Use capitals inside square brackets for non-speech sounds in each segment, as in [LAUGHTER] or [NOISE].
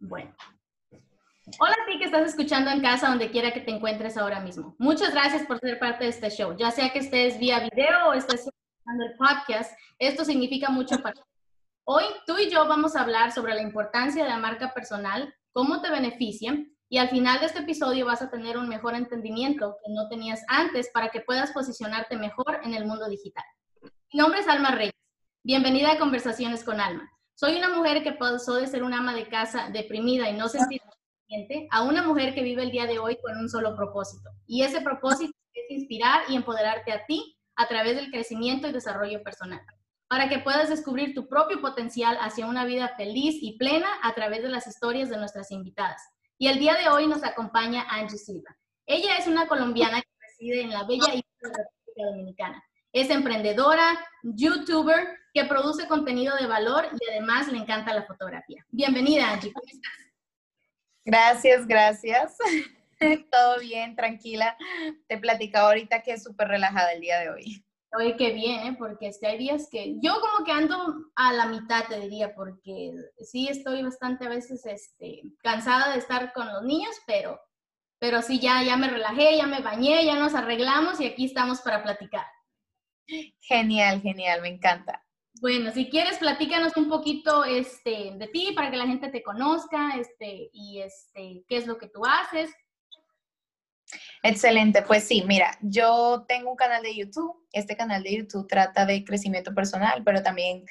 Bueno. Hola a ti que estás escuchando en casa, donde quiera que te encuentres ahora mismo. Muchas gracias por ser parte de este show. Ya sea que estés vía video o estés escuchando el podcast, esto significa mucho para ti. Hoy tú y yo vamos a hablar sobre la importancia de la marca personal, cómo te beneficia y al final de este episodio vas a tener un mejor entendimiento que no tenías antes para que puedas posicionarte mejor en el mundo digital. Mi nombre es Alma Reyes. Bienvenida a Conversaciones con Alma. Soy una mujer que pasó de ser una ama de casa deprimida y no sentir suficiente a una mujer que vive el día de hoy con un solo propósito. Y ese propósito es inspirar y empoderarte a ti a través del crecimiento y desarrollo personal, para que puedas descubrir tu propio potencial hacia una vida feliz y plena a través de las historias de nuestras invitadas. Y el día de hoy nos acompaña Angie Silva. Ella es una colombiana que reside en la bella isla de la República Dominicana. Es emprendedora, youtuber, que produce contenido de valor y además le encanta la fotografía. Bienvenida, Angie, ¿cómo estás? Gracias, gracias. [LAUGHS] Todo bien, tranquila. Te platicaba ahorita que es súper relajada el día de hoy. Oye, qué bien, ¿eh? porque hay días que yo como que ando a la mitad, te diría, porque sí estoy bastante a veces este, cansada de estar con los niños, pero, pero sí, ya, ya me relajé, ya me bañé, ya nos arreglamos y aquí estamos para platicar. Genial, genial, me encanta. Bueno, si quieres, platícanos un poquito este, de ti para que la gente te conozca este, y este, qué es lo que tú haces. Excelente, pues sí, mira, yo tengo un canal de YouTube. Este canal de YouTube trata de crecimiento personal, pero también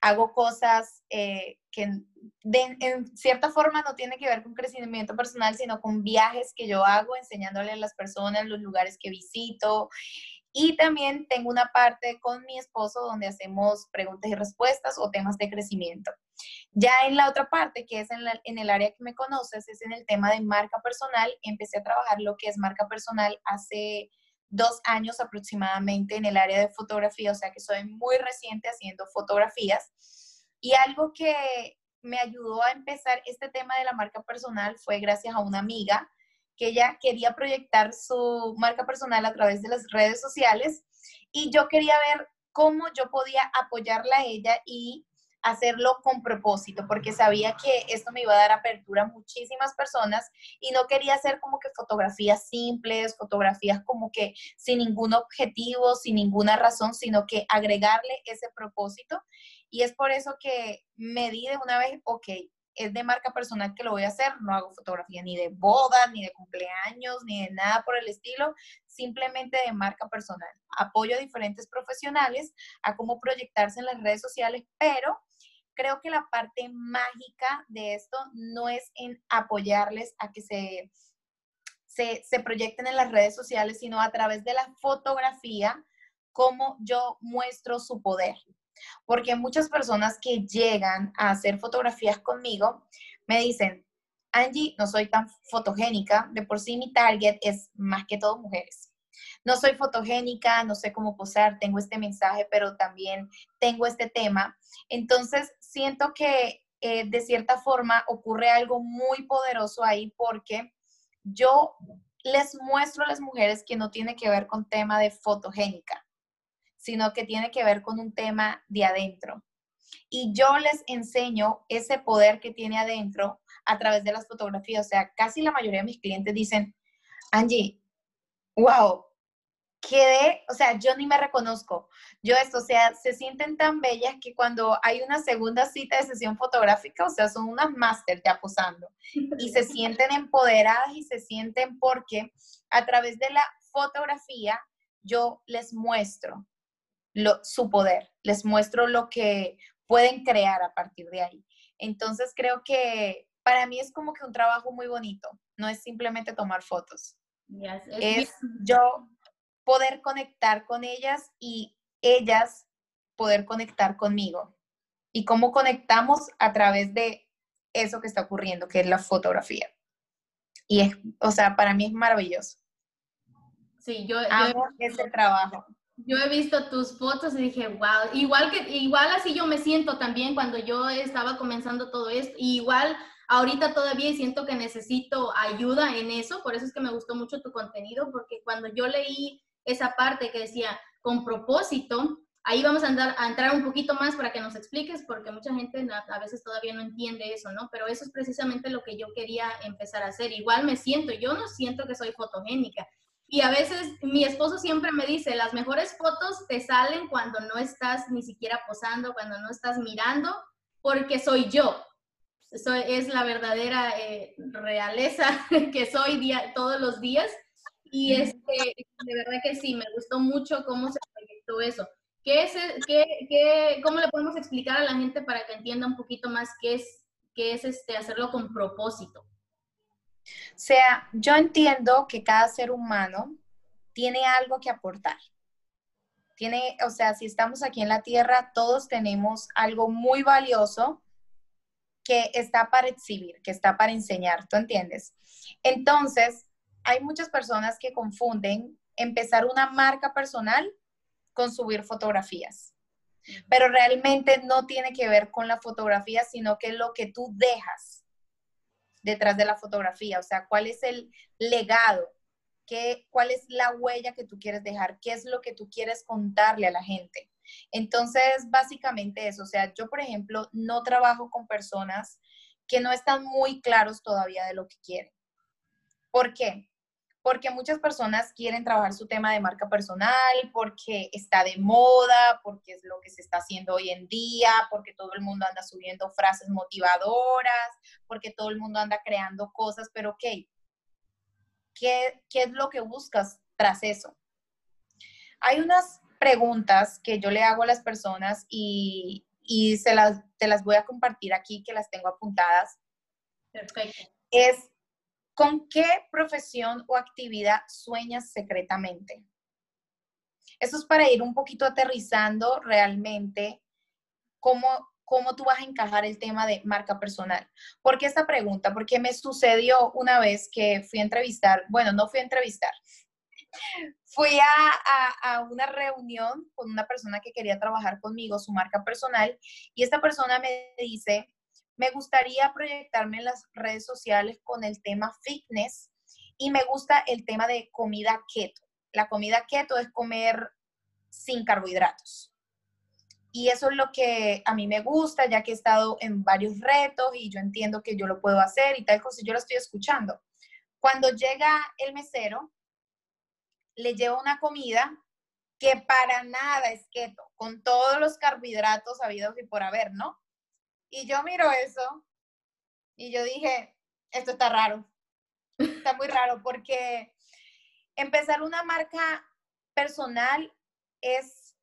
hago cosas eh, que en cierta forma no tienen que ver con crecimiento personal, sino con viajes que yo hago, enseñándole a las personas los lugares que visito y también tengo una parte con mi esposo donde hacemos preguntas y respuestas o temas de crecimiento. Ya en la otra parte, que es en, el área que me conoces, es en el tema de marca personal. Empecé a trabajar lo que es marca personal hace dos años aproximadamente en el área de fotografía, o sea que soy muy reciente haciendo fotografías. Y algo que me ayudó a empezar este tema de la marca personal fue gracias a una amiga ella quería proyectar su marca personal a través de las redes sociales y yo quería ver cómo yo podía apoyarla a ella y hacerlo con propósito, porque sabía que esto me iba a dar apertura a muchísimas personas y no quería hacer como que fotografías simples, fotografías como que sin ningún objetivo, sin ninguna razón, sino que agregarle ese propósito. Y es por eso que me di de una vez, ok, es de marca personal que lo voy a hacer, no hago fotografía ni de boda, ni de cumpleaños, ni de nada por el estilo, simplemente de marca personal. Apoyo a diferentes profesionales a cómo proyectarse en las redes sociales, pero creo que la parte mágica de esto no es en apoyarles a que se, se, se proyecten en las redes sociales, sino a través de la fotografía, cómo yo muestro su poder. Porque muchas personas que llegan a hacer fotografías conmigo me dicen, Angie, no soy tan fotogénica, de por sí mi target es más que todo mujeres. No soy fotogénica, no sé cómo posar, tengo este mensaje, pero también tengo este tema. Entonces, siento que eh, de cierta forma ocurre algo muy poderoso ahí porque yo les muestro a las mujeres que no tiene que ver con tema de fotogénica sino que tiene que ver con un tema de adentro. Y yo les enseño ese poder que tiene adentro a través de las fotografías. O sea, casi la mayoría de mis clientes dicen, Angie, wow, quedé, o sea, yo ni me reconozco. Yo esto, o sea, se sienten tan bellas que cuando hay una segunda cita de sesión fotográfica, o sea, son unas máster ya posando y se [LAUGHS] sienten empoderadas y se sienten porque a través de la fotografía yo les muestro su poder, les muestro lo que pueden crear a partir de ahí. Entonces creo que para mí es como que un trabajo muy bonito, no es simplemente tomar fotos, es yo poder conectar con ellas y ellas poder conectar conmigo. y cómo conectamos a través de eso que está ocurriendo, que es la fotografía. Y es, o sea, para mí es maravilloso. Sí, yo, amo ese trabajo. Yo he visto tus fotos y dije, wow, igual que igual así yo me siento también cuando yo estaba comenzando todo esto, igual ahorita todavía siento que necesito ayuda en eso, por eso es que me gustó mucho tu contenido, porque cuando yo leí esa parte que decía con propósito, ahí vamos a, andar, a entrar un poquito más para que nos expliques, porque mucha gente a veces todavía no entiende eso, ¿no? Pero eso es precisamente lo que yo quería empezar a hacer. Igual me siento, yo no siento que soy fotogénica. Y a veces mi esposo siempre me dice, las mejores fotos te salen cuando no estás ni siquiera posando, cuando no estás mirando, porque soy yo. Eso es la verdadera eh, realeza [LAUGHS] que soy día, todos los días. Y es que, de verdad que sí, me gustó mucho cómo se proyectó eso. ¿Qué es, qué, qué, ¿Cómo le podemos explicar a la gente para que entienda un poquito más qué es, qué es este, hacerlo con propósito? O sea, yo entiendo que cada ser humano tiene algo que aportar. Tiene, o sea, si estamos aquí en la Tierra, todos tenemos algo muy valioso que está para exhibir, que está para enseñar, ¿tú entiendes? Entonces, hay muchas personas que confunden empezar una marca personal con subir fotografías. Pero realmente no tiene que ver con la fotografía, sino que es lo que tú dejas detrás de la fotografía, o sea, cuál es el legado, ¿Qué, cuál es la huella que tú quieres dejar, qué es lo que tú quieres contarle a la gente. Entonces, básicamente eso, o sea, yo, por ejemplo, no trabajo con personas que no están muy claros todavía de lo que quieren. ¿Por qué? Porque muchas personas quieren trabajar su tema de marca personal, porque está de moda, porque es lo que se está haciendo hoy en día, porque todo el mundo anda subiendo frases motivadoras, porque todo el mundo anda creando cosas, pero ok, ¿qué, qué es lo que buscas tras eso? Hay unas preguntas que yo le hago a las personas y, y se las, te las voy a compartir aquí, que las tengo apuntadas. Perfecto. Es, ¿Con qué profesión o actividad sueñas secretamente? Eso es para ir un poquito aterrizando realmente cómo, cómo tú vas a encajar el tema de marca personal. ¿Por qué esta pregunta? Porque me sucedió una vez que fui a entrevistar, bueno, no fui a entrevistar, fui a, a, una reunión con una persona que quería trabajar conmigo, su marca personal, y esta persona me dice, me gustaría proyectarme en las redes sociales con el tema fitness y me gusta el tema de comida keto. La comida keto es comer sin carbohidratos. Y eso es lo que a mí me gusta, ya que he estado en varios retos y yo entiendo que yo lo puedo hacer y tal cosa, yo lo estoy escuchando. Cuando llega el mesero, le llevo una comida que para nada es keto, con todos los carbohidratos habidos y por haber, ¿no? Y yo miro eso y yo dije, esto está raro. Está muy raro porque empezar una marca personal es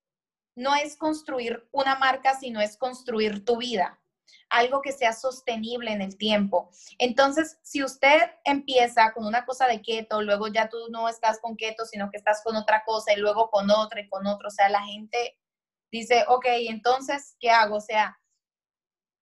no es construir una marca, sino es construir tu vida, algo que sea sostenible en el tiempo. Entonces, si usted empieza con una cosa de keto, luego ya tú no estás con keto, sino que estás con otra cosa y luego con otra y con otra, o sea, la gente dice, ok, entonces, ¿qué hago? O sea,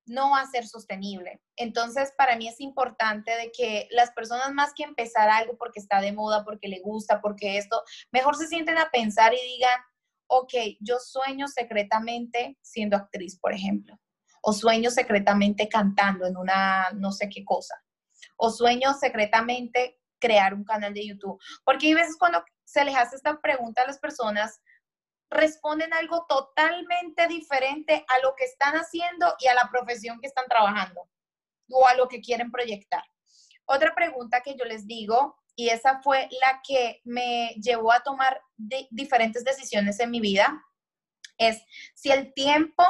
no va a ser sostenible. Entonces, para mí es importante de que las personas más que empezar algo porque está de moda, porque le gusta, porque esto, mejor se sienten a pensar y digan, ok, yo sueño secretamente siendo actriz, por ejemplo, o sueño secretamente cantando en una no sé qué cosa, o sueño secretamente crear un canal de YouTube. Porque hay veces cuando se les hace esta pregunta a las personas, responden algo totalmente diferente a lo que están haciendo y a la profesión que están trabajando o a lo que quieren proyectar. Otra pregunta que yo les digo, y esa fue la que me llevó a tomar diferentes decisiones en mi vida, es si el tiempo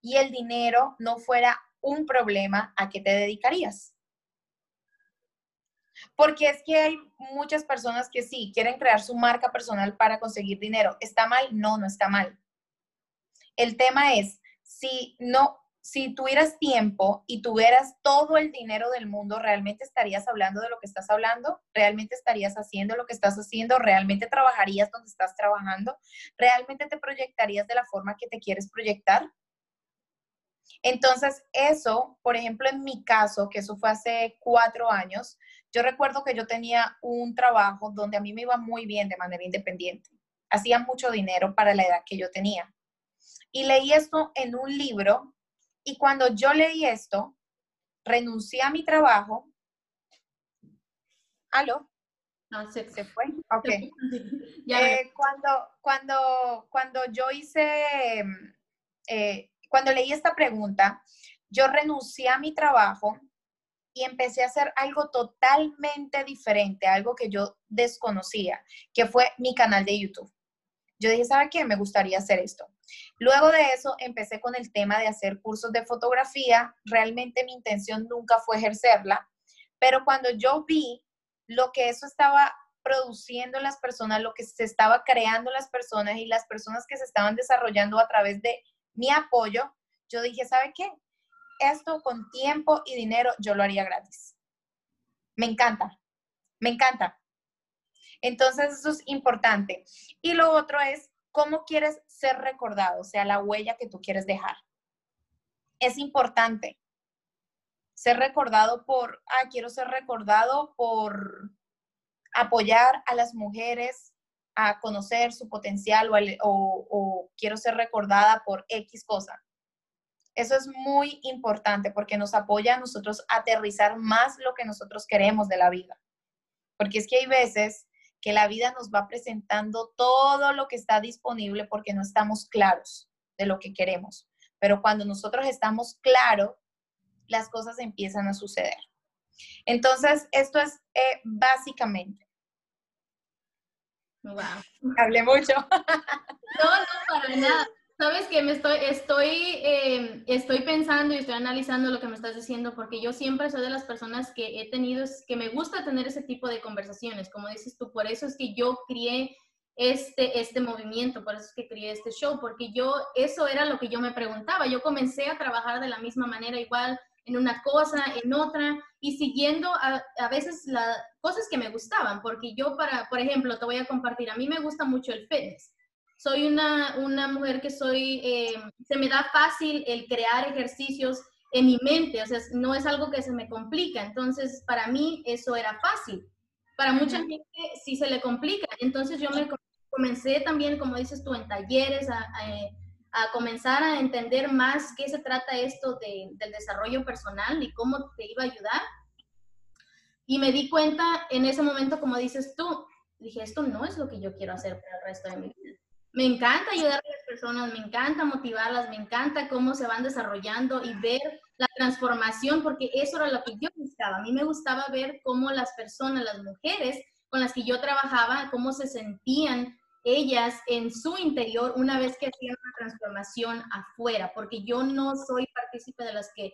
y el dinero no fuera un problema, ¿a qué te dedicarías? Porque es que hay muchas personas que sí quieren crear su marca personal para conseguir dinero. ¿Está mal? No, no está mal. El tema es, si no, si tuvieras tiempo y tuvieras todo el dinero del mundo, ¿realmente estarías hablando de lo que estás hablando? ¿Realmente estarías haciendo lo que estás haciendo? ¿Realmente trabajarías donde estás trabajando? ¿Realmente te proyectarías de la forma que te quieres proyectar? Entonces, eso, por ejemplo, en mi caso, que eso fue hace cuatro años, yo recuerdo que yo tenía un trabajo donde a mí me iba muy bien de manera independiente. Hacía mucho dinero para la edad que yo tenía. Y leí esto en un libro y cuando yo leí esto, renuncié a mi trabajo. ¿Aló? Ah, se, ¿Se fue? Ok. [LAUGHS] Eh, cuando, cuando, cuando yo hice, eh, cuando leí esta pregunta, yo renuncié a mi trabajo y empecé a hacer algo totalmente diferente, algo que yo desconocía, que fue mi canal de YouTube. Yo dije, ¿sabe qué? Me gustaría hacer esto. Luego de eso, empecé con el tema de hacer cursos de fotografía. Realmente mi intención nunca fue ejercerla, pero cuando yo vi lo que eso estaba produciendo las personas, lo que se estaba creando las personas y las personas que se estaban desarrollando a través de mi apoyo, yo dije, ¿sabe qué? Esto con tiempo y dinero yo lo haría gratis. Me encanta, me encanta. Entonces eso es importante. Y lo otro es cómo quieres ser recordado, o sea, la huella que tú quieres dejar. Es importante ser recordado por, ah, quiero ser recordado por apoyar a las mujeres a conocer su potencial o, quiero ser recordada por X cosa. Eso es muy importante porque nos apoya a nosotros a aterrizar más lo que nosotros queremos de la vida. Porque es que hay veces que la vida nos va presentando todo lo que está disponible porque no estamos claros de lo que queremos. Pero cuando nosotros estamos claros, las cosas empiezan a suceder. Entonces, esto es eh, básicamente. Wow. Hablé mucho. [LAUGHS] No, no, para nada. Sabes que me estoy, estoy, eh, estoy pensando y estoy analizando lo que me estás diciendo porque yo siempre soy de las personas que he tenido, que me gusta tener ese tipo de conversaciones, como dices tú, por eso es que yo crié este, este movimiento, por eso es que crié este show, porque yo, eso era lo que yo me preguntaba, yo comencé a trabajar de la misma manera igual en una cosa, en otra, y siguiendo a, a veces las cosas que me gustaban, porque yo para, por ejemplo, te voy a compartir, a mí me gusta mucho el fitness. Soy una, una mujer que soy, eh, se me da fácil el crear ejercicios en mi mente, o sea, no es algo que se me complica, entonces para mí eso era fácil. Para mucha gente sí se le complica, entonces yo me comencé también, como dices tú, en talleres, a, a comenzar a entender más qué se trata esto del desarrollo personal y cómo te iba a ayudar. Y me di cuenta en ese momento, como dices tú, dije, esto no es lo que yo quiero hacer para el resto de mi vida. Me encanta ayudar a las personas, me encanta motivarlas, me encanta cómo se van desarrollando y ver la transformación, porque eso era lo que yo buscaba. A mí me gustaba ver cómo las personas, las mujeres con las que yo trabajaba, cómo se sentían ellas en su interior una vez que hacían una transformación afuera, porque yo no soy partícipe de las que,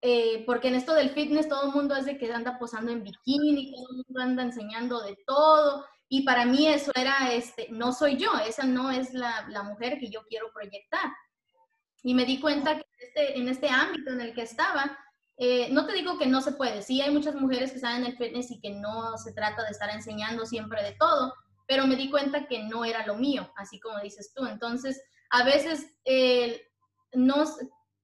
eh, porque en esto del fitness todo el mundo es de que anda posando en bikini, todo el mundo anda enseñando de todo, y para mí eso era, este, no soy yo, esa no es la, la mujer que yo quiero proyectar. Y me di cuenta que este, en este ámbito en el que estaba, eh, no te digo que no se puede, sí hay muchas mujeres que están en el fitness y que no se trata de estar enseñando siempre de todo, pero me di cuenta que no era lo mío, así como dices tú. Entonces, a veces, eh, no,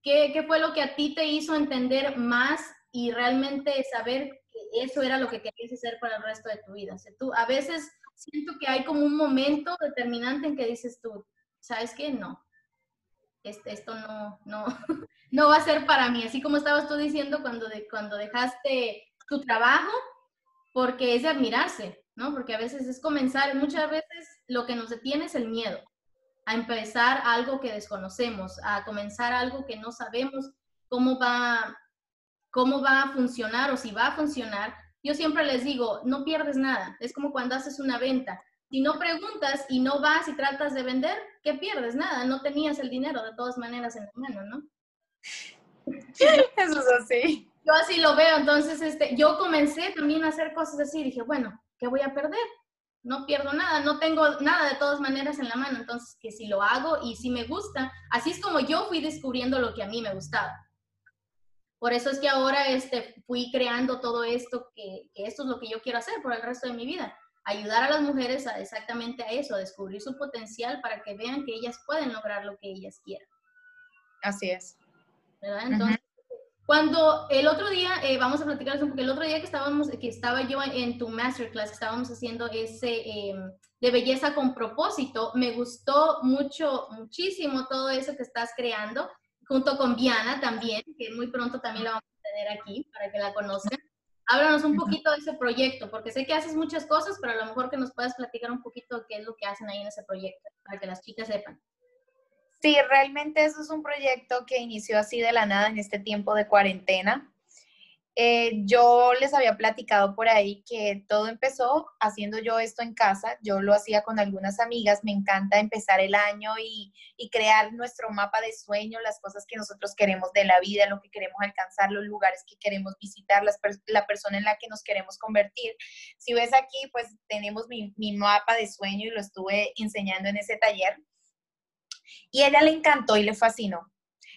¿qué, ¿qué fue lo que a ti te hizo entender más y realmente saber eso era lo que querías hacer para el resto de tu vida? Tú, a veces siento que hay como un momento determinante en que dices tú, ¿sabes qué? No, este, esto no, no, [LAUGHS] no va a ser para mí. Así como estabas tú diciendo cuando, de, cuando dejaste tu trabajo, porque es admirarse. ¿no? Porque a veces es comenzar, muchas veces lo que nos detiene es el miedo a empezar algo que desconocemos, a comenzar algo que no sabemos cómo va, cómo va a funcionar o si va a funcionar. Yo siempre les digo, no pierdes nada. Es como cuando haces una venta. Si no preguntas y no vas y tratas de vender, ¿qué pierdes? Nada, no tenías el dinero de todas maneras en la mano, ¿no? Eso es así. Yo así lo veo, entonces este, yo comencé también a hacer cosas así, dije, bueno, ¿qué voy a perder? No pierdo nada, no tengo nada de todas maneras en la mano, entonces que si lo hago y si me gusta, así es como yo fui descubriendo lo que a mí me gustaba. Por eso es que ahora este, fui creando todo esto, que, que esto es lo que yo quiero hacer por el resto de mi vida. Ayudar a las mujeres a exactamente a eso, a descubrir su potencial para que vean que ellas pueden lograr lo que ellas quieran. Así es. ¿verdad? Entonces, cuando el otro día, eh, vamos a platicar un porque el otro día que estábamos, que estaba yo en tu masterclass, estábamos haciendo ese em, de belleza con propósito, me gustó mucho, muchísimo todo eso que estás creando, junto con Viana también, que muy pronto también la vamos a tener aquí para que la conozcan. Háblanos un poquito de ese proyecto, porque sé que haces muchas cosas, pero a lo mejor que nos puedas platicar un poquito qué es lo que hacen ahí en ese proyecto, para que las chicas sepan. Sí, realmente eso es un proyecto que inició así de la nada en este tiempo de cuarentena. Eh, yo les había platicado por ahí que todo empezó haciendo yo esto en casa. Yo lo hacía con algunas amigas. Me encanta empezar el año y, crear nuestro mapa de sueño, las cosas que nosotros queremos de la vida, lo que queremos alcanzar, los lugares que queremos visitar, la persona en la que nos queremos convertir. Si ves aquí, pues tenemos mi, mi mapa de sueño y lo estuve enseñando en ese taller. Y a ella le encantó y le fascinó.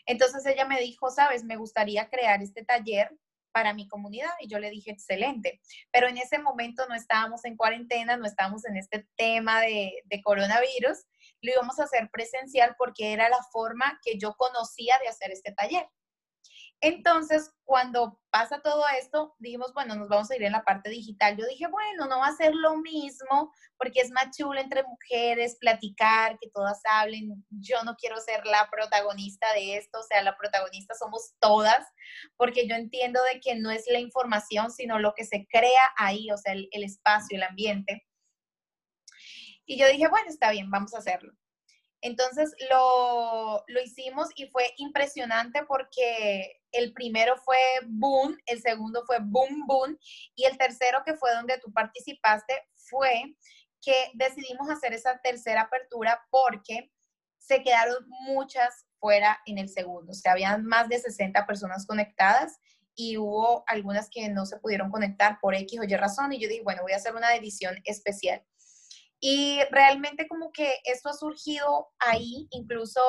Entonces ella me dijo, sabes, me gustaría crear este taller para mi comunidad y yo le dije, excelente, pero en ese momento no estábamos en cuarentena, no estábamos en este tema de, coronavirus, lo íbamos a hacer presencial porque era la forma que yo conocía de hacer este taller. Entonces, cuando pasa todo esto, dijimos, bueno, nos vamos a ir en la parte digital. Yo dije, bueno, no va a ser lo mismo porque es más chulo entre mujeres, platicar, que todas hablen. Yo no quiero ser la protagonista de esto, o sea, la protagonista somos todas, porque yo entiendo de que no es la información, sino lo que se crea ahí, o sea, el, espacio, el ambiente. Y yo dije, bueno, está bien, vamos a hacerlo. Entonces lo, lo, hicimos y fue impresionante porque el primero fue boom, el segundo fue boom, boom, y el tercero que fue donde tú participaste fue que decidimos hacer esa tercera apertura porque se quedaron muchas fuera en el segundo. O sea, habían más de 60 personas conectadas y hubo algunas que no se pudieron conectar por X o Y razón. Y yo dije, bueno, voy a hacer una edición especial. Y realmente como que esto ha surgido ahí, incluso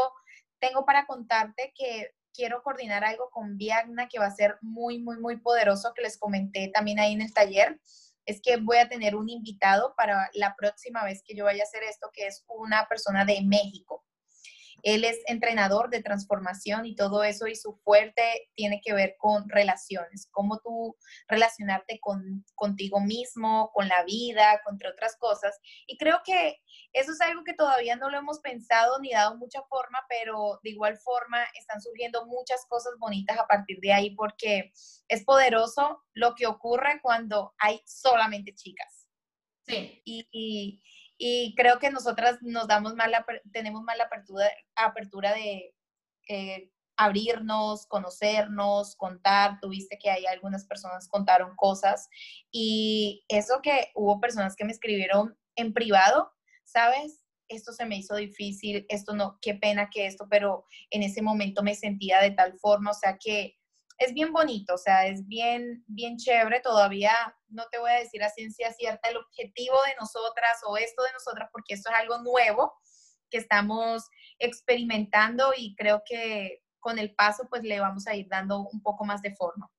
tengo para contarte que quiero coordinar algo con Viagna que va a ser muy, muy, muy poderoso, que les comenté también ahí en el taller, es que voy a tener un invitado para la próxima vez que yo vaya a hacer esto, que es una persona de México. Él es entrenador de transformación y todo eso y su fuerte tiene que ver con relaciones, cómo tú relacionarte con, contigo mismo, con la vida, entre otras cosas. Y creo que eso es algo que todavía no lo hemos pensado ni dado mucha forma, pero de igual forma están surgiendo muchas cosas bonitas a partir de ahí porque es poderoso lo que ocurre cuando hay solamente chicas. Sí. y, y creo que nosotras nos damos mala, tenemos mala apertura, apertura de eh, abrirnos, conocernos, contar. Tuviste que hay algunas personas contaron cosas y eso que hubo personas que me escribieron en privado, ¿sabes? Esto se me hizo difícil, esto no, qué pena que esto, pero en ese momento me sentía de tal forma, o sea que es bien bonito, o sea, es bien, bien chévere. Todavía no te voy a decir a ciencia cierta el objetivo de nosotras o esto de nosotras, porque esto es algo nuevo que estamos experimentando y creo que con el paso pues le vamos a ir dando un poco más de forma.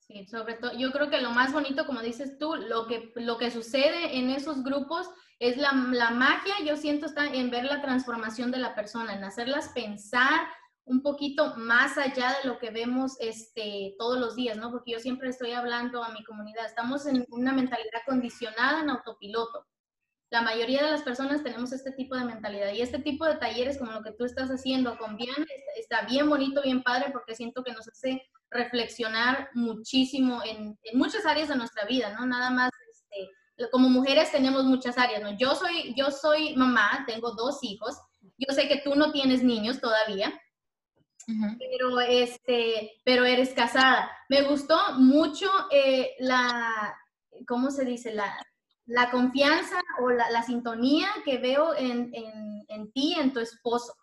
Sí, sobre todo, yo creo que lo más bonito, como dices tú, lo que, lo que sucede en esos grupos es la, la magia, yo siento, está en ver la transformación de la persona, en hacerlas pensar, un poquito más allá de lo que vemos este, todos los días, ¿no? Porque yo siempre estoy hablando a mi comunidad, estamos en una mentalidad condicionada en autopiloto. La mayoría de las personas tenemos este tipo de mentalidad y este tipo de talleres como lo que tú estás haciendo con Bien está bien bonito, bien padre, porque siento que nos hace reflexionar muchísimo en, en muchas áreas de nuestra vida, ¿no? Nada más, este, como mujeres tenemos muchas áreas, ¿no? Yo soy, yo soy mamá, tengo dos hijos, yo sé que tú no tienes niños todavía, pero, este, pero eres casada. Me gustó mucho eh, la, ¿cómo se dice? La, la confianza o la, la sintonía que veo en, en, en, ti, en tu esposo.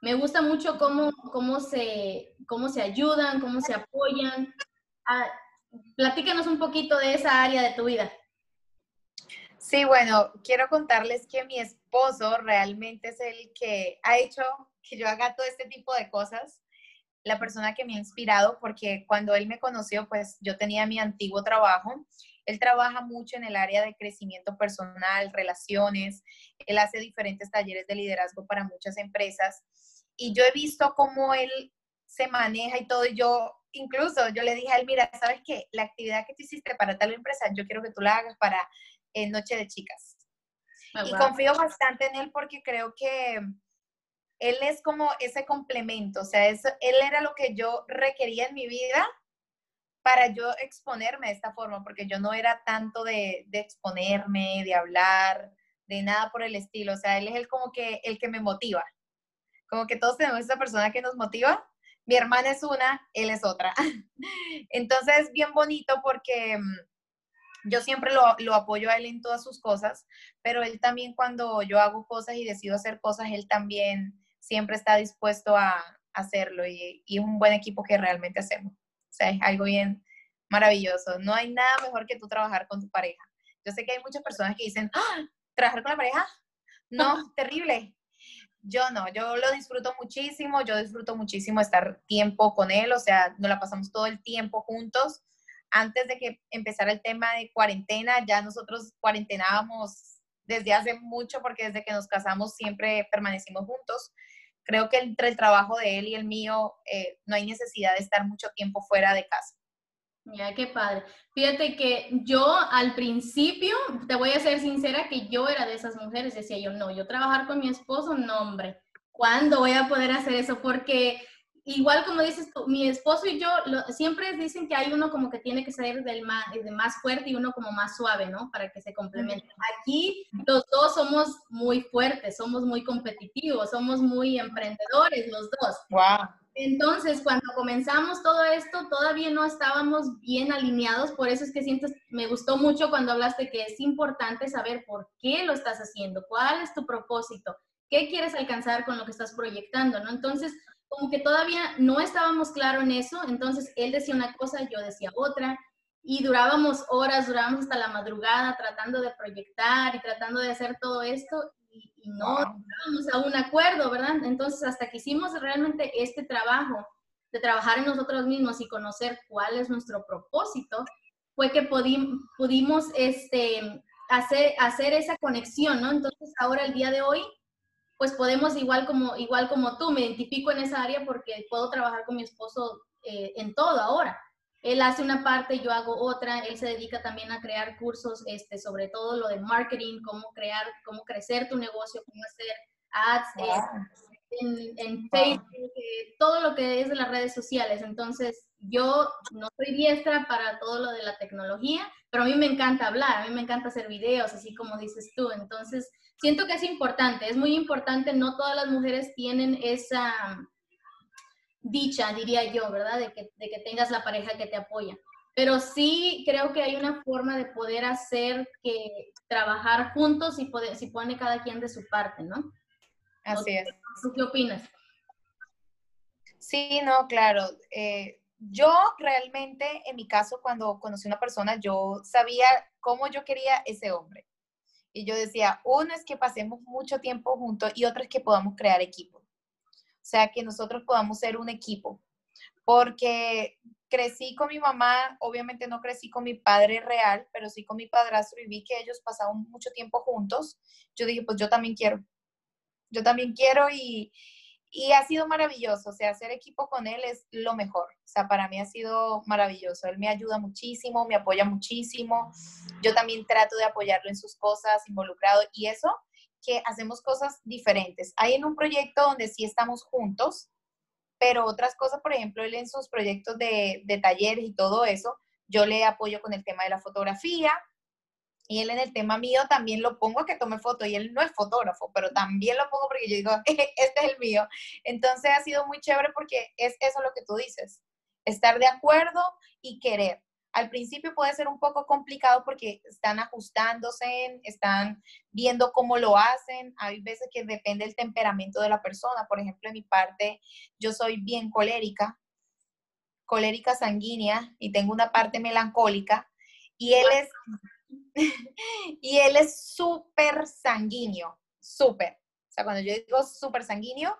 Me gusta mucho cómo, cómo, se, cómo se ayudan, cómo se apoyan. Ah, platícanos un poquito de esa área de tu vida. Sí, bueno, quiero contarles que mi esposo realmente es el que ha hecho que yo haga todo este tipo de cosas, la persona que me ha inspirado, porque cuando él me conoció, pues yo tenía mi antiguo trabajo. Él trabaja mucho en el área de crecimiento personal, relaciones, él hace diferentes talleres de liderazgo para muchas empresas y yo he visto cómo él se maneja y todo. Y yo, incluso, yo le dije a él, mira, ¿sabes qué? La actividad que tú hiciste para tal empresa, yo quiero que tú la hagas para eh, Noche de Chicas. Ah, y confío bastante en él porque creo que él es como ese complemento, o sea, él era lo que yo requería en mi vida para yo exponerme de esta forma, porque yo no era tanto de, exponerme, de hablar, de nada por el estilo, o sea, él es el como que el que me motiva, como que todos tenemos esa persona que nos motiva, mi hermana es una, él es otra. [LAUGHS] Entonces, bien bonito porque mm, yo siempre lo, apoyo a él en todas sus cosas, pero él también cuando yo hago cosas y decido hacer cosas, él también siempre está dispuesto a hacerlo y, es un buen equipo que realmente hacemos. O sea, es algo bien maravilloso. No hay nada mejor que tú trabajar con tu pareja. Yo sé que hay muchas personas que dicen, ¡Ah! ¿trabajar con la pareja? No, [LAUGHS] terrible. Yo no, yo lo disfruto muchísimo, yo disfruto muchísimo estar tiempo con él, o sea, nos la pasamos todo el tiempo juntos. Antes de que empezara el tema de cuarentena, ya nosotros cuarentenábamos desde hace mucho porque desde que nos casamos siempre permanecimos juntos creo que entre el trabajo de él y el mío eh, no hay necesidad de estar mucho tiempo fuera de casa. Mira, qué padre. Fíjate que yo al principio, te voy a ser sincera, que yo era de esas mujeres, decía yo, no, yo trabajar con mi esposo, no, hombre, ¿cuándo voy a poder hacer eso? Porque igual como dices tú, mi esposo y yo siempre dicen que hay uno como que tiene que ser del más, de más fuerte y uno como más suave, ¿no? Para que se complementen. Aquí los dos somos muy fuertes, somos muy competitivos, somos muy emprendedores los dos. Wow. Entonces, cuando comenzamos todo esto, todavía no estábamos bien alineados, por eso es que siento, me gustó mucho cuando hablaste que es importante saber por qué lo estás haciendo, cuál es tu propósito, qué quieres alcanzar con lo que estás proyectando, ¿no? Entonces, como que todavía no estábamos claros en eso, entonces él decía una cosa, yo decía otra, y durábamos horas, durábamos hasta la madrugada tratando de proyectar y tratando de hacer todo esto, y, no estábamos a un acuerdo, ¿verdad? Entonces, hasta que hicimos realmente este trabajo de trabajar en nosotros mismos y conocer cuál es nuestro propósito, fue que pudimos este, hacer, hacer esa conexión, ¿no? Entonces, ahora el día de hoy, pues podemos igual como, igual como tú, me identifico en esa área porque puedo trabajar con mi esposo eh, en todo ahora. Él hace una parte, yo hago otra, él se dedica también a crear cursos, este, sobre todo lo de marketing, cómo crear, cómo crecer tu negocio, cómo hacer ads en, Facebook, eh, todo lo que es de las redes sociales. Entonces, yo no soy diestra para todo lo de la tecnología, pero a mí me encanta hablar, a mí me encanta hacer videos, así como dices tú. Entonces, siento que es importante, es muy importante, no todas las mujeres tienen esa dicha, diría yo, ¿verdad? De que, de que tengas la pareja que te apoya. Pero sí creo que hay una forma de poder hacer que trabajar juntos y poder, si pone cada quien de su parte, ¿no? Así es. ¿Tú qué opinas? Sí, no, claro. Eh, yo realmente, en mi caso, cuando conocí a una persona, yo sabía cómo yo quería ese hombre. Y yo decía, uno es que pasemos mucho tiempo juntos y otro es que podamos crear equipo. O sea, que nosotros podamos ser un equipo. Porque crecí con mi mamá, obviamente no crecí con mi padre real, pero sí con mi padrastro y vi que ellos pasaban mucho tiempo juntos. Yo dije, pues yo también quiero. Yo también quiero y, y ha sido maravilloso, o sea, hacer equipo con él es lo mejor. O sea, para mí ha sido maravilloso. Él me ayuda muchísimo, me apoya muchísimo. Yo también trato de apoyarlo en sus cosas, involucrado. Y eso, que hacemos cosas diferentes. Hay en un proyecto donde sí estamos juntos, pero otras cosas, por ejemplo, él en sus proyectos de, de talleres y todo eso, yo le apoyo con el tema de la fotografía, y él en el tema mío también lo pongo a que tome foto y él no es fotógrafo, pero también lo pongo porque yo digo, [LAUGHS] este es el mío. Entonces ha sido muy chévere porque es eso lo que tú dices, estar de acuerdo y querer. Al principio puede ser un poco complicado porque están ajustándose, están viendo cómo lo hacen. Hay veces que depende del temperamento de la persona. Por ejemplo, en mi parte, yo soy bien colérica, colérica sanguínea y tengo una parte melancólica. Y él es [LAUGHS] y él es súper sanguíneo, súper. O sea, cuando yo digo súper sanguíneo,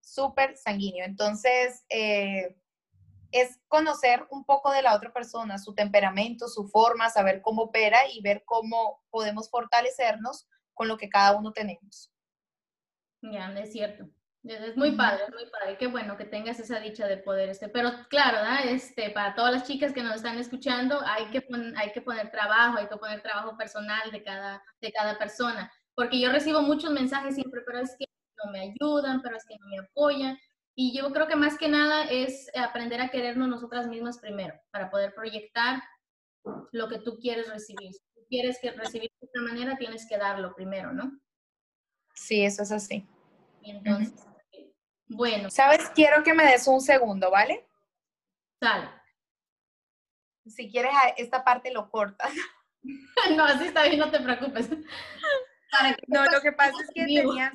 súper sanguíneo. Entonces, eh, es conocer un poco de la otra persona, su temperamento, su forma, saber cómo opera y ver cómo podemos fortalecernos con lo que cada uno tenemos. Ya, es cierto. Es muy padre, es muy padre. Qué bueno que tengas esa dicha de poder, este, pero claro, este, para todas las chicas que nos están escuchando, hay que, hay que poner trabajo, hay que poner trabajo personal de cada, de cada persona, porque yo recibo muchos mensajes siempre, pero es que no me ayudan, pero es que no me apoyan, y yo creo que más que nada es aprender a querernos nosotras mismas primero, para poder proyectar lo que tú quieres recibir. Si tú quieres que recibir de esta manera, tienes que darlo primero, ¿no? Sí, eso es así. entonces, bueno. ¿Sabes? Quiero que me des un segundo, ¿vale? Sale. Si quieres, esta parte lo cortas. [LAUGHS] no, así está bien, no te preocupes. no, lo que pasa es que tenían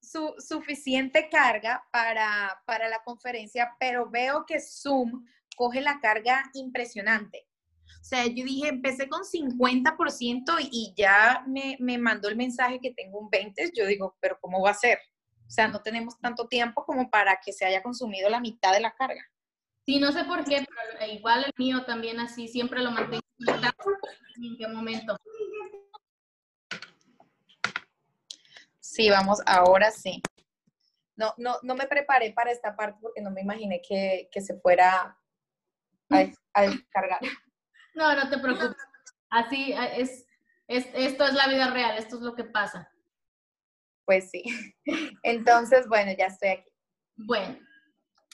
su, suficiente carga para, para la conferencia, pero veo que Zoom coge la carga impresionante. O sea, yo dije, empecé con 50% y ya me, me mandó el mensaje que tengo un 20%. Yo digo, pero ¿cómo va a ser? O sea, no tenemos tanto tiempo como para que se haya consumido la mitad de la carga. Sí, no sé por qué, pero igual el mío también así, siempre lo mantengo en qué momento. Sí, vamos, ahora sí. No, no, no me preparé para esta parte porque no me imaginé que, que se fuera a, a, descargar. No, no te preocupes. Así es, es, esto es la vida real, esto es lo que pasa. Pues sí. [LAUGHS] Entonces, bueno, ya estoy aquí. Bueno,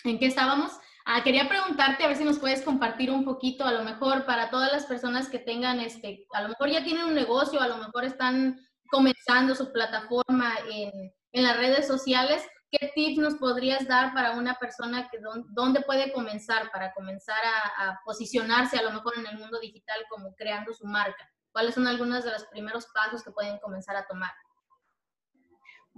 ¿en qué estábamos? Ah, quería preguntarte a ver si nos puedes compartir un poquito, a lo mejor para todas las personas que tengan, este, a lo mejor ya tienen un negocio, a lo mejor están comenzando su plataforma en, en las redes sociales, ¿qué tips nos podrías dar para una persona que dónde puede comenzar para comenzar a, posicionarse a lo mejor en el mundo digital como creando su marca? ¿Cuáles son algunos de los primeros pasos que pueden comenzar a tomar?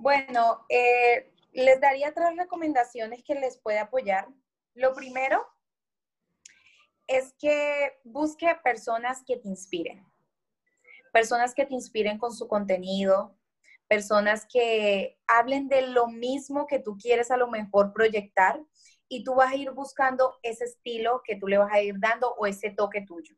Bueno, eh, les daría tres recomendaciones que les puede apoyar. Lo primero es que busque personas que te inspiren. Personas que te inspiren con su contenido, personas que hablen de lo mismo que tú quieres a lo mejor proyectar y tú vas a ir buscando ese estilo que tú le vas a ir dando o ese toque tuyo.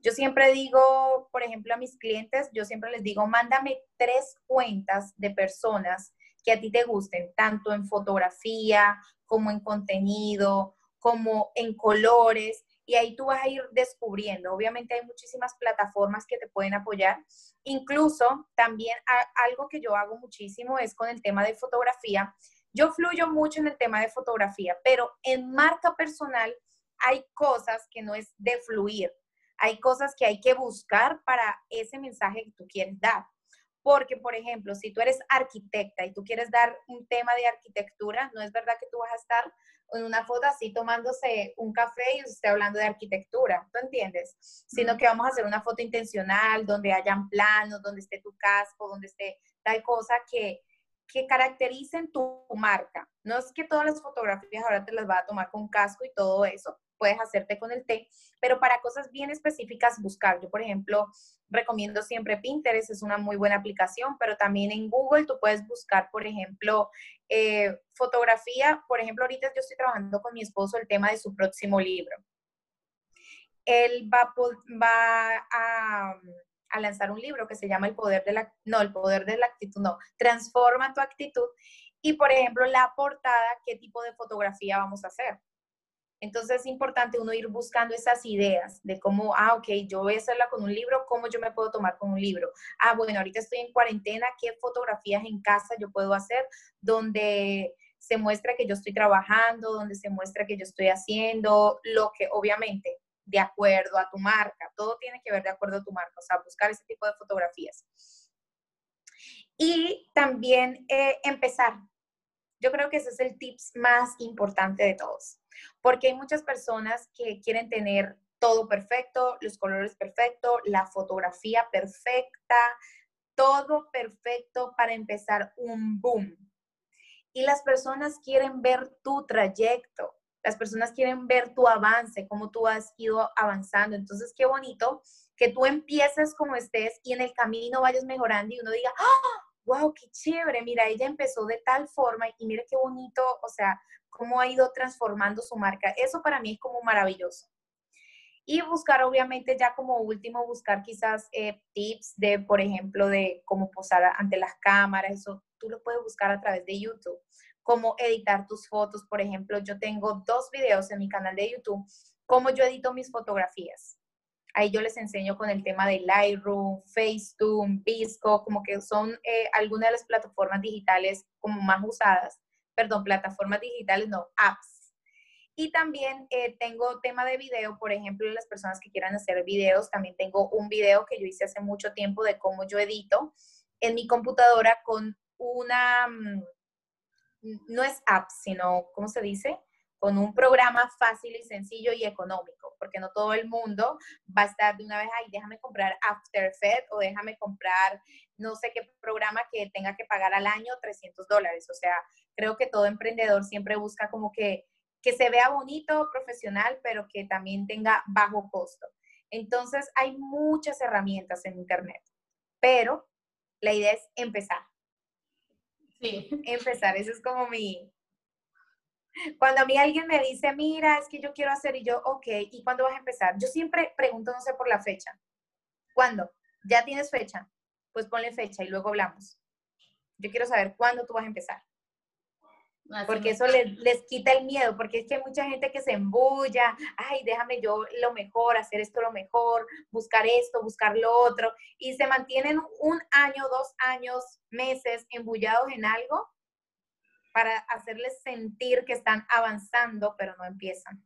Yo siempre digo, por ejemplo, a mis clientes, yo siempre les digo, mándame tres cuentas de personas que a ti te gusten, tanto en fotografía como en contenido, como en colores, y ahí tú vas a ir descubriendo. Obviamente hay muchísimas plataformas que te pueden apoyar. Incluso también algo que yo hago muchísimo es con el tema de fotografía. Yo fluyo mucho en el tema de fotografía, pero en marca personal hay cosas que no es de fluir hay cosas que hay que buscar para ese mensaje que tú quieres dar. Porque, por ejemplo, si tú eres arquitecta y tú quieres dar un tema de arquitectura, no es verdad que tú vas a estar en una foto así tomándose un café y esté hablando de arquitectura, ¿tú entiendes? Sino que vamos a hacer una foto intencional donde hayan planos, donde esté tu casco, donde esté tal cosa que, que caractericen tu marca. No es que todas las fotografías ahora te las va a tomar con casco y todo eso, puedes hacerte con el té, pero para cosas bien específicas buscar. Yo, por ejemplo, recomiendo siempre Pinterest, es una muy buena aplicación, pero también en Google tú puedes buscar, por ejemplo, eh, fotografía. Por ejemplo, ahorita yo estoy trabajando con mi esposo el tema de su próximo libro. Él va, va a, a lanzar un libro que se llama El poder de la, no, el poder de la actitud, no, transforma tu actitud. Y, por ejemplo, la portada, ¿qué tipo de fotografía vamos a hacer? Entonces es importante uno ir buscando esas ideas de cómo, ah, ok, yo voy a hacerla con un libro, ¿cómo yo me puedo tomar con un libro? Ah, bueno, ahorita estoy en cuarentena, ¿qué fotografías en casa yo puedo hacer donde se muestra que yo estoy trabajando, donde se muestra que yo estoy haciendo lo que obviamente de acuerdo a tu marca, todo tiene que ver de acuerdo a tu marca, o sea, buscar ese tipo de fotografías. Y también eh, empezar. Yo creo que ese es el tips más importante de todos porque hay muchas personas que quieren tener todo perfecto, los colores perfectos, la fotografía perfecta, todo perfecto para empezar un boom. Y las personas quieren ver tu trayecto, las personas quieren ver tu avance, cómo tú has ido avanzando. Entonces, qué bonito que tú empieces como estés y en el camino vayas mejorando y uno diga, ¡Ah! Wow, qué chévere, mira, ella empezó de tal forma y mira qué bonito, o sea, cómo ha ido transformando su marca. Eso para mí es como maravilloso. Y buscar, obviamente, ya como último, buscar quizás eh, tips de, por ejemplo, de cómo posar ante las cámaras, eso tú lo puedes buscar a través de YouTube. cómo editar tus fotos. Por ejemplo, yo tengo dos videos en mi canal de YouTube, cómo yo edito mis fotografías. Ahí yo les enseño con el tema de Lightroom, Facetune, Visco, como que son eh, algunas de las plataformas digitales como más usadas. Perdón, plataformas digitales, no, apps. Y también eh, tengo tema de video, por ejemplo, las personas que quieran hacer videos, también tengo un video que yo hice hace mucho tiempo de cómo yo edito en mi computadora con una, mm, no es app, sino, ¿cómo se dice? Con un programa fácil y sencillo y económico, porque no todo el mundo va a estar de una vez, ay, déjame comprar After Effects o déjame comprar no sé qué programa que tenga que pagar al año 300 dólares. O sea, creo que todo emprendedor siempre busca como que, que se vea bonito, profesional, pero que también tenga bajo costo. Entonces, hay muchas herramientas en Internet, pero la idea es empezar. Sí. Empezar, eso es como mi... Cuando a mí alguien me dice, mira, es que yo quiero hacer, y yo, ok, ¿y cuándo vas a empezar? Yo siempre pregunto, no sé, por la fecha. ¿Cuándo? ¿Ya tienes fecha? Pues ponle fecha y luego hablamos. Yo quiero saber cuándo tú vas a empezar porque eso les, les, quita el miedo, porque es que hay mucha gente que se embulla, ay, déjame yo lo mejor, hacer esto lo mejor, buscar esto, buscar lo otro, y se mantienen un año, dos años, meses embullados en algo para hacerles sentir que están avanzando, pero no empiezan.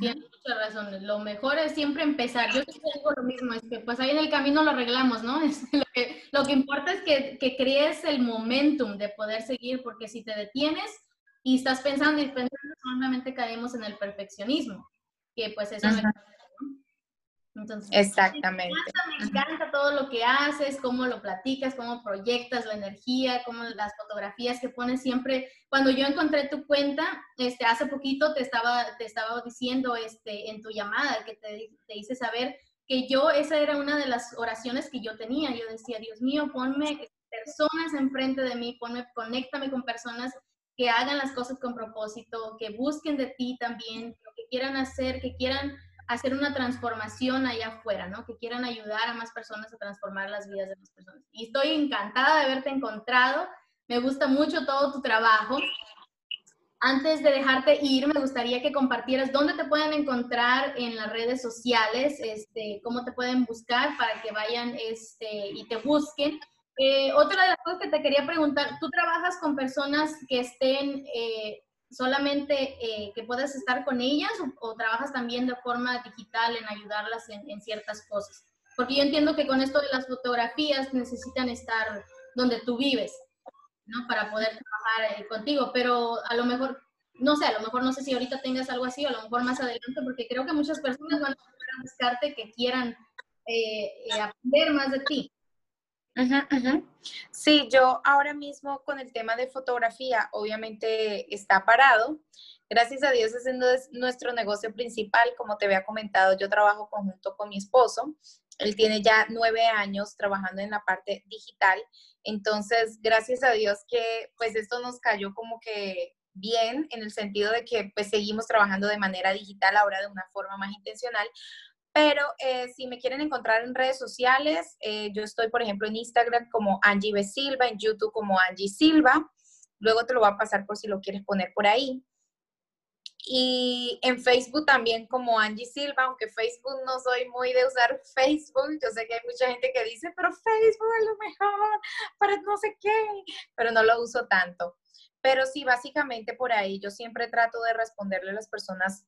Tienes mucha razón. Lo mejor es siempre empezar. Yo digo lo mismo, es que pues ahí en el camino lo arreglamos, ¿no? [LAUGHS] lo, que, lo que importa es que, que, crees el momentum de poder seguir, porque si te detienes y estás pensando y pensando, normalmente caemos en el perfeccionismo, que pues eso no es entonces, Exactamente. Me encanta, todo lo que haces, cómo lo platicas, cómo proyectas la energía, cómo las fotografías que pones siempre. Cuando yo encontré tu cuenta, este, hace poquito te estaba, te estaba diciendo este, en tu llamada que te, te hice saber que yo, esa era una de las oraciones que yo tenía. Yo decía, Dios mío, ponme personas enfrente de mí, ponme, conéctame con personas que hagan las cosas con propósito, que busquen de ti también, lo que quieran hacer, que quieran hacer una transformación allá afuera, ¿no? Que quieran ayudar a más personas a transformar las vidas de más personas. Y estoy encantada de haberte encontrado. Me gusta mucho todo tu trabajo. Antes de dejarte ir, me gustaría que compartieras dónde te pueden encontrar en las redes sociales, este, cómo te pueden buscar para que vayan este, y te busquen. Eh, otra de las cosas que te quería preguntar, ¿tú trabajas con personas que estén eh, solamente eh, que puedas estar con ellas o, trabajas también de forma digital en ayudarlas en, ciertas cosas? Porque yo entiendo que con esto de las fotografías necesitan estar donde tú vives, ¿no? Para poder trabajar eh, contigo, pero a lo mejor, no sé, a lo mejor no sé si ahorita tengas algo así o a lo mejor más adelante, porque creo que muchas personas van a buscarte que quieran eh, aprender más de ti. Sí, yo ahora mismo con el tema de fotografía, obviamente está parado. Gracias a Dios ese es nuestro negocio principal. Como te había comentado, yo trabajo conjunto con mi esposo. Él tiene ya nueve años trabajando en la parte digital. Entonces, gracias a Dios que pues esto nos cayó como que bien en el sentido de que pues seguimos trabajando de manera digital ahora de una forma más intencional, pero eh, si me quieren encontrar en redes sociales, eh, yo estoy, por ejemplo, en Instagram como Angie B. Silva, en YouTube como Angie Silva. Luego te lo voy a pasar por si lo quieres poner por ahí. Y en Facebook también como Angie Silva, aunque Facebook no soy muy de usar Facebook. Yo sé que hay mucha gente que dice, pero Facebook es lo mejor para no sé qué, pero no lo uso tanto. Pero sí, básicamente por ahí yo siempre trato de responderle a las personas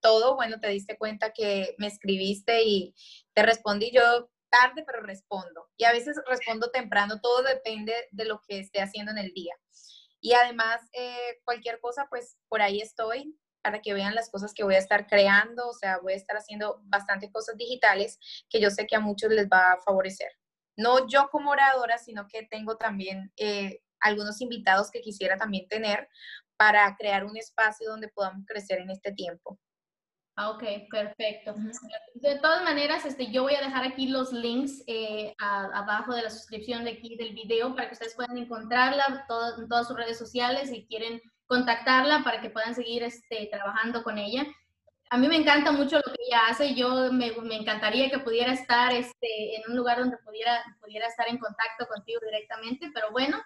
todo, bueno, te diste cuenta que me escribiste y te respondí yo tarde, pero respondo. Y a veces respondo temprano, todo depende de lo que esté haciendo en el día. Y además, eh, cualquier cosa, pues por ahí estoy para que vean las cosas que voy a estar creando, o sea, voy a estar haciendo bastante cosas digitales que yo sé que a muchos les va a favorecer. No yo como oradora, sino que tengo también eh, algunos invitados que quisiera también tener para crear un espacio donde podamos crecer en este tiempo. Ah, ok, perfecto. De todas maneras, este, yo voy a dejar aquí los links eh, abajo de la suscripción de aquí del video para que ustedes puedan encontrarla en todas sus redes sociales y quieren contactarla para que puedan seguir este, trabajando con ella. A mí me encanta mucho lo que ella hace. Yo me, me encantaría que pudiera estar este, en un lugar donde pudiera, pudiera estar en contacto contigo directamente, pero bueno,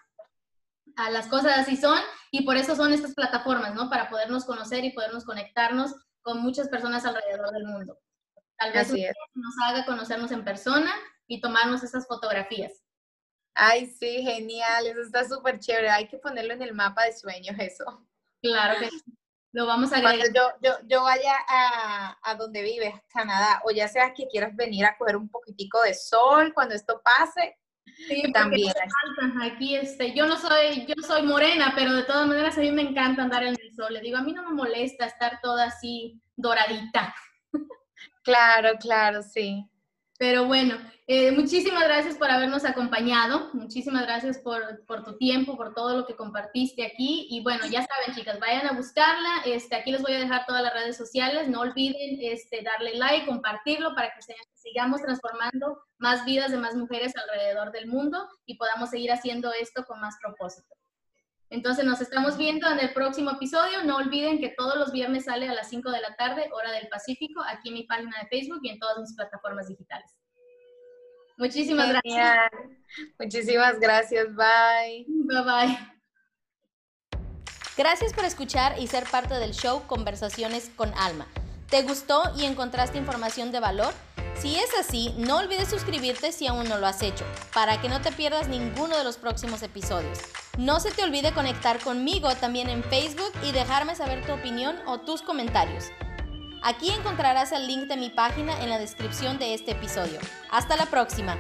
las cosas así son y por eso son estas plataformas, ¿no? Para podernos conocer y podernos conectarnos con muchas personas alrededor del mundo. Tal vez nos haga conocernos en persona y tomarnos esas fotografías. Ay, sí, genial, eso está súper chévere. Hay que ponerlo en el mapa de sueños, eso. Claro que sí. Lo vamos a agregar. Cuando yo, yo, yo vaya a, a, donde vives, Canadá, o ya sea que quieras venir a coger un poquitico de sol cuando esto pase, sí, también. Aquí, este, yo no soy, yo soy morena, pero de todas maneras a mí me encanta andar en el sol. Le digo, a mí no me molesta estar toda así doradita. Claro, claro, sí. Pero bueno, eh, muchísimas gracias por habernos acompañado, muchísimas gracias por, por, tu tiempo, por todo lo que compartiste aquí. Y bueno, ya saben, chicas, vayan a buscarla. Este, aquí les voy a dejar todas las redes sociales. No olviden este, darle like, compartirlo para que sigamos transformando más vidas de más mujeres alrededor del mundo y podamos seguir haciendo esto con más propósito. Entonces nos estamos viendo en el próximo episodio. No olviden que todos los viernes sale a las 5 de la tarde, hora del Pacífico, aquí en mi página de Facebook y en todas mis plataformas digitales. Muchísimas gracias. Muchísimas gracias. Bye. Bye bye. Gracias por escuchar y ser parte del show Conversaciones con Alma. ¿Te gustó y encontraste información de valor? Si es así, no olvides suscribirte si aún no lo has hecho, para que no te pierdas ninguno de los próximos episodios. No se te olvide conectar conmigo también en Facebook y dejarme saber tu opinión o tus comentarios. Aquí encontrarás el link de mi página en la descripción de este episodio. Hasta la próxima.